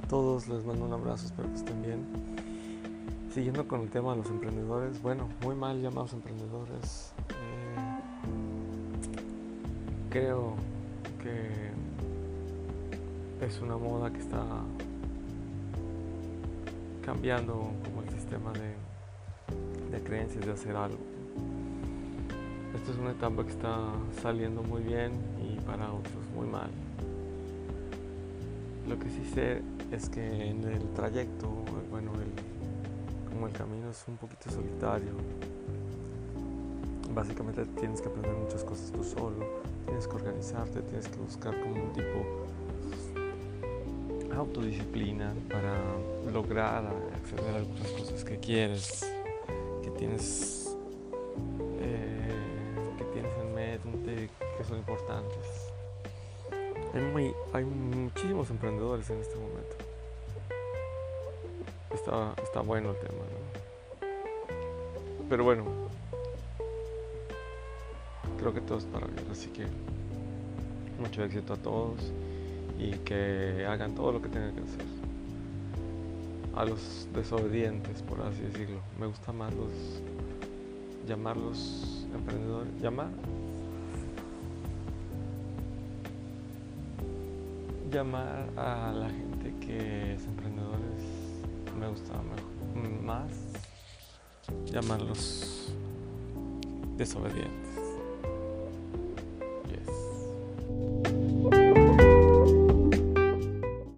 todos, les mando un abrazo, espero que estén bien. Siguiendo con el tema de los emprendedores, bueno, muy mal llamados emprendedores. Eh, creo que es una moda que está cambiando como el sistema de, de creencias de hacer algo. Esta es una etapa que está saliendo muy bien y para otros muy mal. Lo que sí sé es que en el trayecto, bueno, como el camino es un poquito solitario, básicamente tienes que aprender muchas cosas tú solo, tienes que organizarte, tienes que buscar como un tipo autodisciplina para lograr acceder a algunas cosas que quieres, que tienes, Hay, hay muchísimos emprendedores en este momento. Está, está bueno el tema, ¿no? Pero bueno, creo que todo es para bien, así que mucho éxito a todos y que hagan todo lo que tengan que hacer. A los desobedientes, por así decirlo. Me gusta más los llamarlos emprendedores, llamar llamar a la gente que es emprendedores me gusta más llamarlos desobedientes.